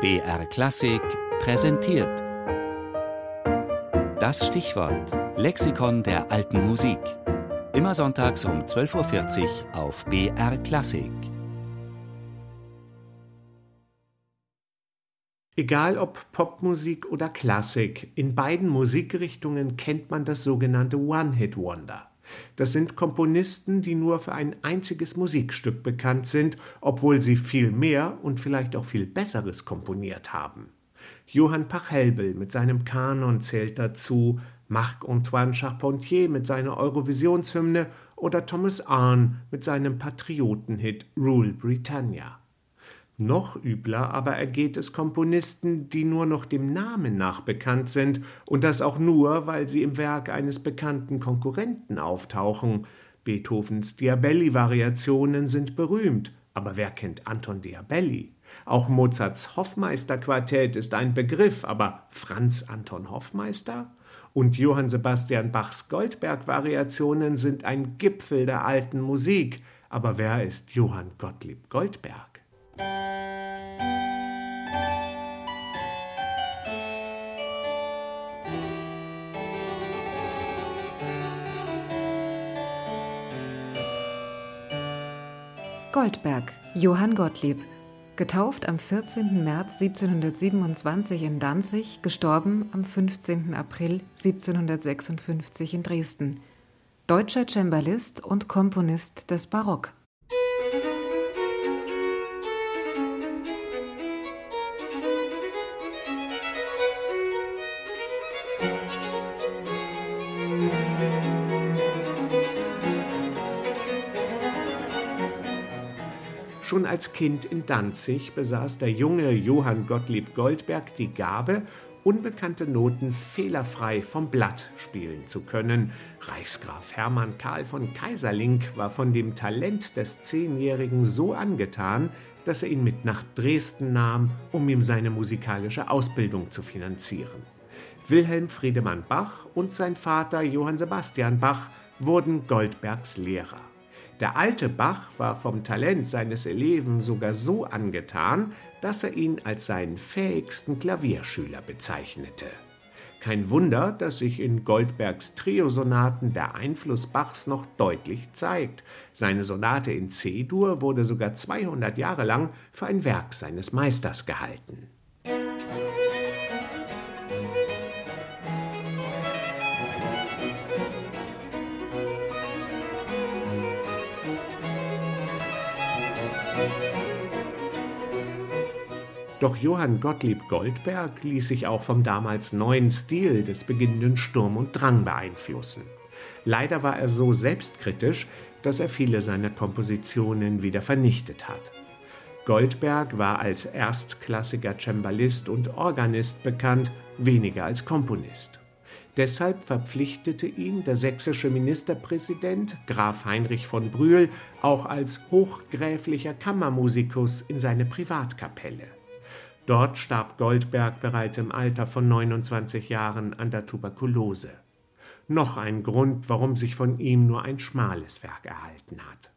BR Klassik präsentiert. Das Stichwort Lexikon der alten Musik. Immer sonntags um 12.40 Uhr auf BR Klassik. Egal ob Popmusik oder Klassik, in beiden Musikrichtungen kennt man das sogenannte One-Hit-Wonder. Das sind Komponisten, die nur für ein einziges Musikstück bekannt sind, obwohl sie viel mehr und vielleicht auch viel Besseres komponiert haben. Johann Pachelbel mit seinem Kanon zählt dazu, Marc-Antoine Charpentier mit seiner Eurovisionshymne oder Thomas Arne mit seinem Patriotenhit Rule Britannia. Noch übler aber ergeht es Komponisten, die nur noch dem Namen nach bekannt sind, und das auch nur, weil sie im Werk eines bekannten Konkurrenten auftauchen. Beethovens Diabelli-Variationen sind berühmt, aber wer kennt Anton Diabelli? Auch Mozarts Hoffmeister-Quartett ist ein Begriff, aber Franz Anton Hoffmeister? Und Johann Sebastian Bachs Goldberg-Variationen sind ein Gipfel der alten Musik, aber wer ist Johann Gottlieb Goldberg? Goldberg, Johann Gottlieb, getauft am 14. März 1727 in Danzig, gestorben am 15. April 1756 in Dresden. Deutscher Cembalist und Komponist des Barock. Schon als Kind in Danzig besaß der junge Johann Gottlieb Goldberg die Gabe, unbekannte Noten fehlerfrei vom Blatt spielen zu können. Reichsgraf Hermann Karl von Kaiserling war von dem Talent des Zehnjährigen so angetan, dass er ihn mit nach Dresden nahm, um ihm seine musikalische Ausbildung zu finanzieren. Wilhelm Friedemann Bach und sein Vater Johann Sebastian Bach wurden Goldbergs Lehrer. Der alte Bach war vom Talent seines Eleven sogar so angetan, dass er ihn als seinen fähigsten Klavierschüler bezeichnete. Kein Wunder, dass sich in Goldbergs Triosonaten der Einfluss Bachs noch deutlich zeigt. Seine Sonate in C-Dur wurde sogar 200 Jahre lang für ein Werk seines Meisters gehalten. Doch Johann Gottlieb Goldberg ließ sich auch vom damals neuen Stil des beginnenden Sturm und Drang beeinflussen. Leider war er so selbstkritisch, dass er viele seiner Kompositionen wieder vernichtet hat. Goldberg war als erstklassiger Cembalist und Organist bekannt, weniger als Komponist. Deshalb verpflichtete ihn der sächsische Ministerpräsident Graf Heinrich von Brühl auch als hochgräflicher Kammermusikus in seine Privatkapelle. Dort starb Goldberg bereits im Alter von 29 Jahren an der Tuberkulose. Noch ein Grund, warum sich von ihm nur ein schmales Werk erhalten hat.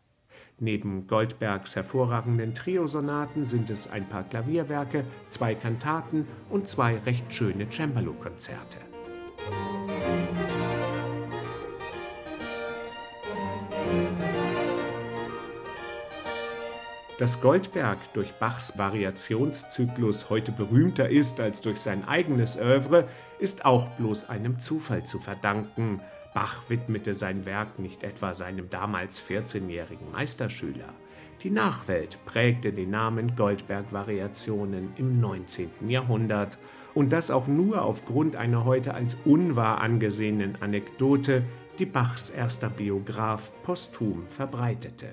Neben Goldbergs hervorragenden Triosonaten sind es ein paar Klavierwerke, zwei Kantaten und zwei recht schöne Cembalo-Konzerte. Dass Goldberg durch Bachs Variationszyklus heute berühmter ist als durch sein eigenes Övre, ist auch bloß einem Zufall zu verdanken. Bach widmete sein Werk nicht etwa seinem damals 14-jährigen Meisterschüler. Die Nachwelt prägte den Namen Goldberg-Variationen im 19. Jahrhundert und das auch nur aufgrund einer heute als unwahr angesehenen Anekdote, die Bachs erster Biograf posthum verbreitete.